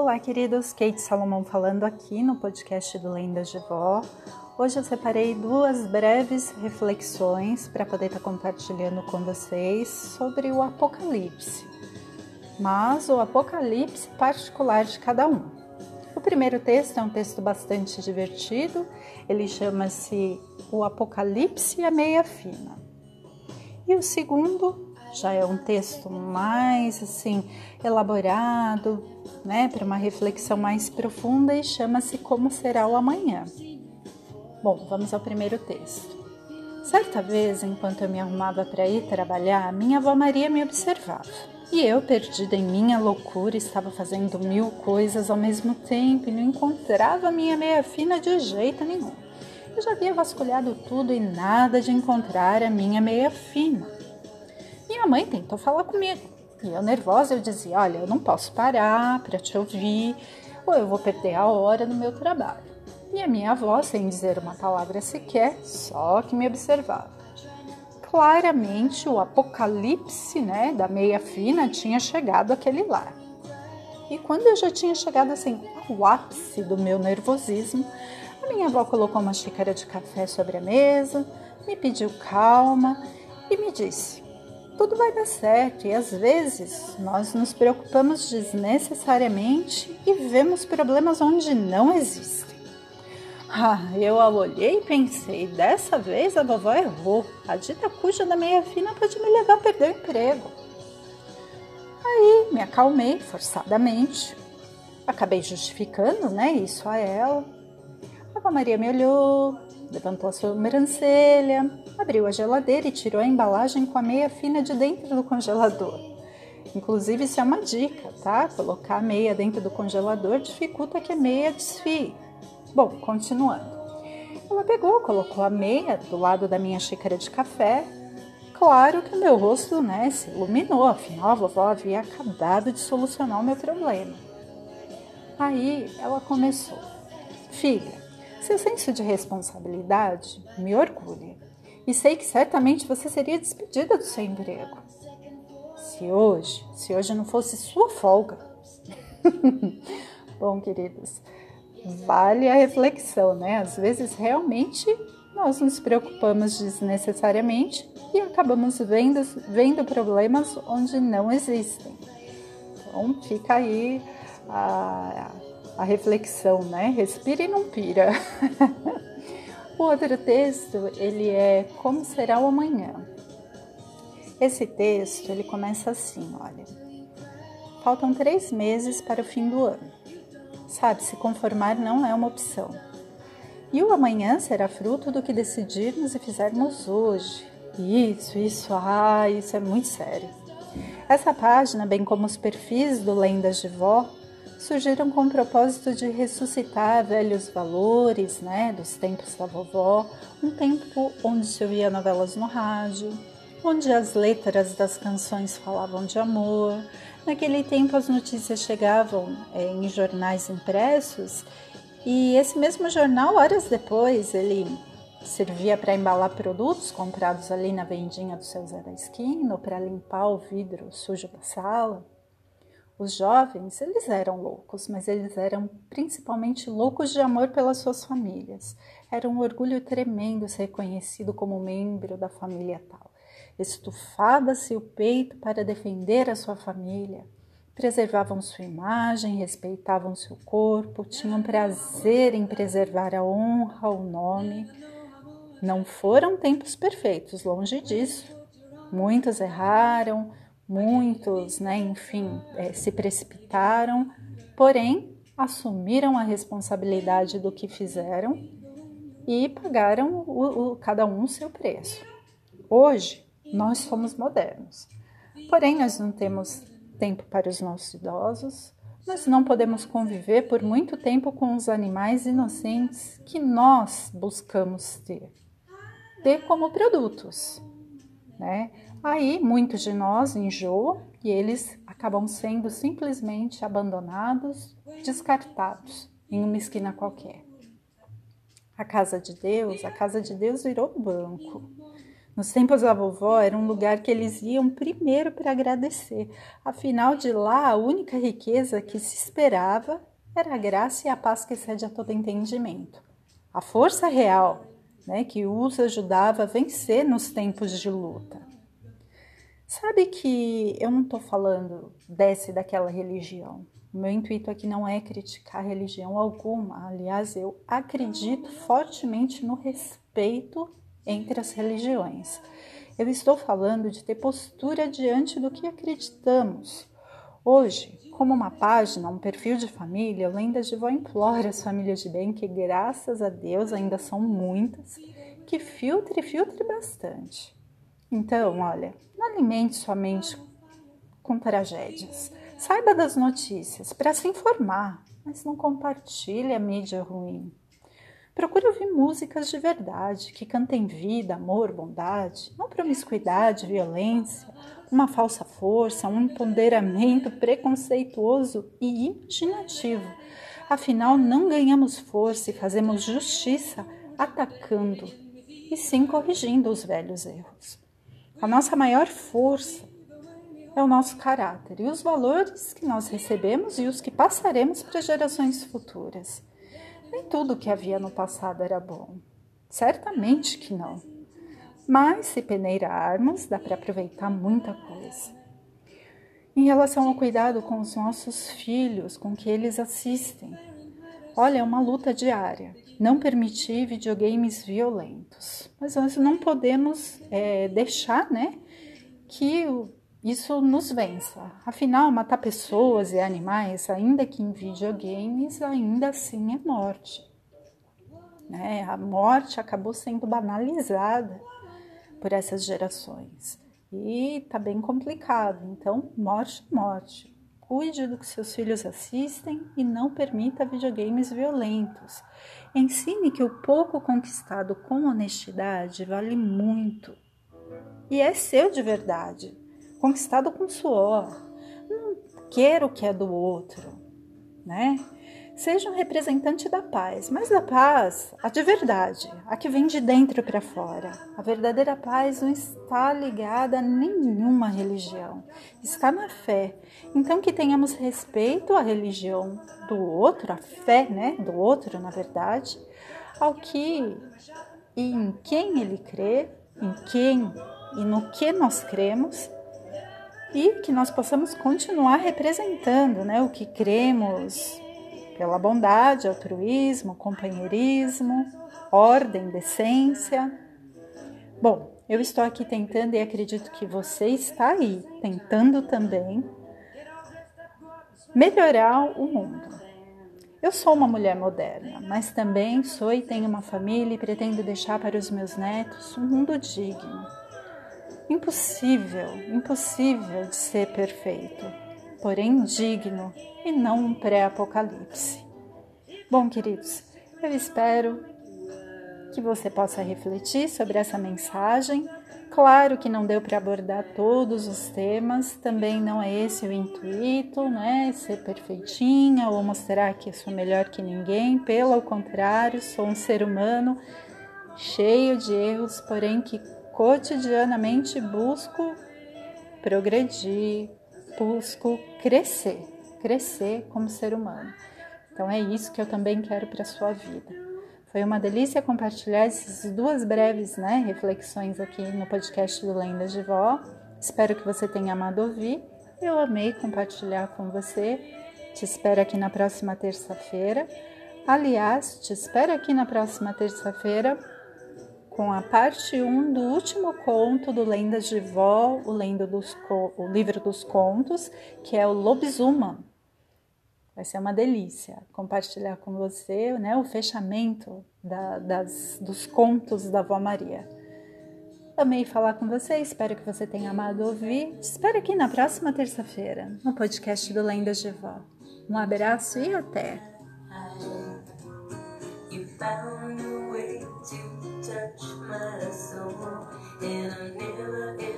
Olá, queridos. Kate Salomão falando aqui no podcast do Lendas de Vó. Hoje eu separei duas breves reflexões para poder estar tá compartilhando com vocês sobre o Apocalipse, mas o Apocalipse particular de cada um. O primeiro texto é um texto bastante divertido, ele chama-se O Apocalipse e a Meia Fina. E o segundo já é um texto mais assim elaborado, né, para uma reflexão mais profunda e chama-se Como será o amanhã. Bom, vamos ao primeiro texto. Certa vez, enquanto eu me arrumava para ir trabalhar, minha avó Maria me observava. E eu, perdida em minha loucura, estava fazendo mil coisas ao mesmo tempo e não encontrava minha meia fina de jeito nenhum. Eu já havia vasculhado tudo e nada de encontrar a minha meia fina. Minha mãe tentou falar comigo. E eu nervosa, eu dizia: Olha, eu não posso parar para te ouvir, ou eu vou perder a hora no meu trabalho. E a minha avó, sem dizer uma palavra sequer, só que me observava. Claramente o apocalipse né, da meia fina tinha chegado àquele lar. E quando eu já tinha chegado assim ao ápice do meu nervosismo, a minha avó colocou uma xícara de café sobre a mesa, me pediu calma e me disse: tudo vai dar certo e às vezes nós nos preocupamos desnecessariamente e vemos problemas onde não existem. Ah, eu olhei e pensei, dessa vez a vovó errou. A dita cuja da meia fina pode me levar a perder o emprego. Aí me acalmei forçadamente. Acabei justificando, né, isso a ela. A Maria me olhou, levantou a sobrancelha, abriu a geladeira e tirou a embalagem com a meia fina de dentro do congelador. Inclusive, isso é uma dica, tá? Colocar a meia dentro do congelador dificulta que a meia desfie. Bom, continuando. Ela pegou, colocou a meia do lado da minha xícara de café. Claro que meu rosto né, se iluminou, afinal a vovó havia acabado de solucionar o meu problema. Aí ela começou: Filha, seu senso de responsabilidade me orgulha e sei que certamente você seria despedida do seu emprego. Se hoje, se hoje não fosse sua folga. Bom, queridos, vale a reflexão, né? Às vezes realmente nós nos preocupamos desnecessariamente e acabamos vendo, vendo problemas onde não existem. Então fica aí a, a reflexão, né? Respira e não pira. o outro texto, ele é Como será o amanhã? Esse texto, ele começa assim, olha. Faltam três meses para o fim do ano. Sabe, se conformar não é uma opção. E o amanhã será fruto do que decidirmos e fizermos hoje. Isso, isso, ah, isso é muito sério. Essa página, bem como os perfis do Lendas de Vó, surgiram com o propósito de ressuscitar velhos valores, né, dos tempos da vovó, um tempo onde se ouvia novelas no rádio, onde as letras das canções falavam de amor. Naquele tempo as notícias chegavam é, em jornais impressos e esse mesmo jornal, horas depois, ele servia para embalar produtos comprados ali na vendinha do seu Zé da Esquina ou para limpar o vidro sujo da sala. Os jovens, eles eram loucos, mas eles eram principalmente loucos de amor pelas suas famílias. Era um orgulho tremendo ser reconhecido como membro da família tal. Estufava-se o peito para defender a sua família. Preservavam sua imagem, respeitavam seu corpo, tinham prazer em preservar a honra, o nome. Não foram tempos perfeitos, longe disso. Muitos erraram, Muitos, né, enfim, é, se precipitaram, porém assumiram a responsabilidade do que fizeram e pagaram o, o, cada um o seu preço. Hoje, nós somos modernos, porém, nós não temos tempo para os nossos idosos, nós não podemos conviver por muito tempo com os animais inocentes que nós buscamos ter, ter como produtos, né? Aí muitos de nós enjoam e eles acabam sendo simplesmente abandonados, descartados em uma esquina qualquer. A casa de Deus, a casa de Deus virou banco. Nos tempos da vovó era um lugar que eles iam primeiro para agradecer. Afinal de lá, a única riqueza que se esperava era a graça e a paz que excede a todo entendimento. A força real né, que os ajudava a vencer nos tempos de luta. Sabe que eu não estou falando desse daquela religião. Meu intuito aqui não é criticar religião alguma. Aliás, eu acredito fortemente no respeito entre as religiões. Eu estou falando de ter postura diante do que acreditamos. Hoje, como uma página, um perfil de família, Lendas de Vó implora as famílias de bem, que graças a Deus ainda são muitas, que filtre, filtre bastante. Então, olha, não alimente sua mente com tragédias. Saiba das notícias para se informar, mas não compartilhe a mídia ruim. Procure ouvir músicas de verdade, que cantem vida, amor, bondade, não promiscuidade, violência, uma falsa força, um empoderamento preconceituoso e imaginativo. Afinal, não ganhamos força e fazemos justiça atacando, e sim corrigindo os velhos erros. A nossa maior força é o nosso caráter e os valores que nós recebemos e os que passaremos para gerações futuras. Nem tudo que havia no passado era bom. Certamente que não. Mas se peneirarmos, dá para aproveitar muita coisa. Em relação ao cuidado com os nossos filhos, com que eles assistem, olha, é uma luta diária. Não permitir videogames violentos. Mas nós não podemos é, deixar né, que isso nos vença. Afinal, matar pessoas e animais, ainda que em videogames, ainda assim é morte. Né? A morte acabou sendo banalizada por essas gerações. E tá bem complicado. Então, morte, morte. Cuide do que seus filhos assistem e não permita videogames violentos. Ensine que o pouco conquistado com honestidade vale muito. E é seu de verdade conquistado com suor. Não quero o que é do outro, né? Seja um representante da paz, mas da paz, a de verdade, a que vem de dentro para fora. A verdadeira paz não está ligada a nenhuma religião, está na fé. Então que tenhamos respeito à religião do outro, a fé, né, do outro, na verdade, ao que e em quem ele crê, em quem e no que nós cremos e que nós possamos continuar representando né, o que cremos pela bondade, altruísmo, companheirismo, ordem, decência. Bom, eu estou aqui tentando e acredito que você está aí tentando também melhorar o mundo. Eu sou uma mulher moderna, mas também sou e tenho uma família e pretendo deixar para os meus netos um mundo digno impossível, impossível de ser perfeito, porém digno e não um pré-apocalipse. Bom, queridos, eu espero que você possa refletir sobre essa mensagem. Claro que não deu para abordar todos os temas, também não é esse o intuito, né? Ser perfeitinha ou mostrar que sou melhor que ninguém, pelo contrário, sou um ser humano cheio de erros, porém que cotidianamente busco progredir, busco crescer, crescer como ser humano. Então é isso que eu também quero para a sua vida. Foi uma delícia compartilhar essas duas breves né, reflexões aqui no podcast do Lendas de Vó. Espero que você tenha amado ouvir. Eu amei compartilhar com você. Te espero aqui na próxima terça-feira. Aliás, te espero aqui na próxima terça-feira com a parte 1 do último conto do Lendas de Vó, o, lendo dos, o livro dos contos, que é o Lobisomem. Vai ser uma delícia compartilhar com você né, o fechamento da, das, dos contos da Vó Maria. Amei falar com você, espero que você tenha amado ouvir. Te espero aqui na próxima terça-feira, no podcast do Lendas de Vó. Um abraço e até! and I never ever.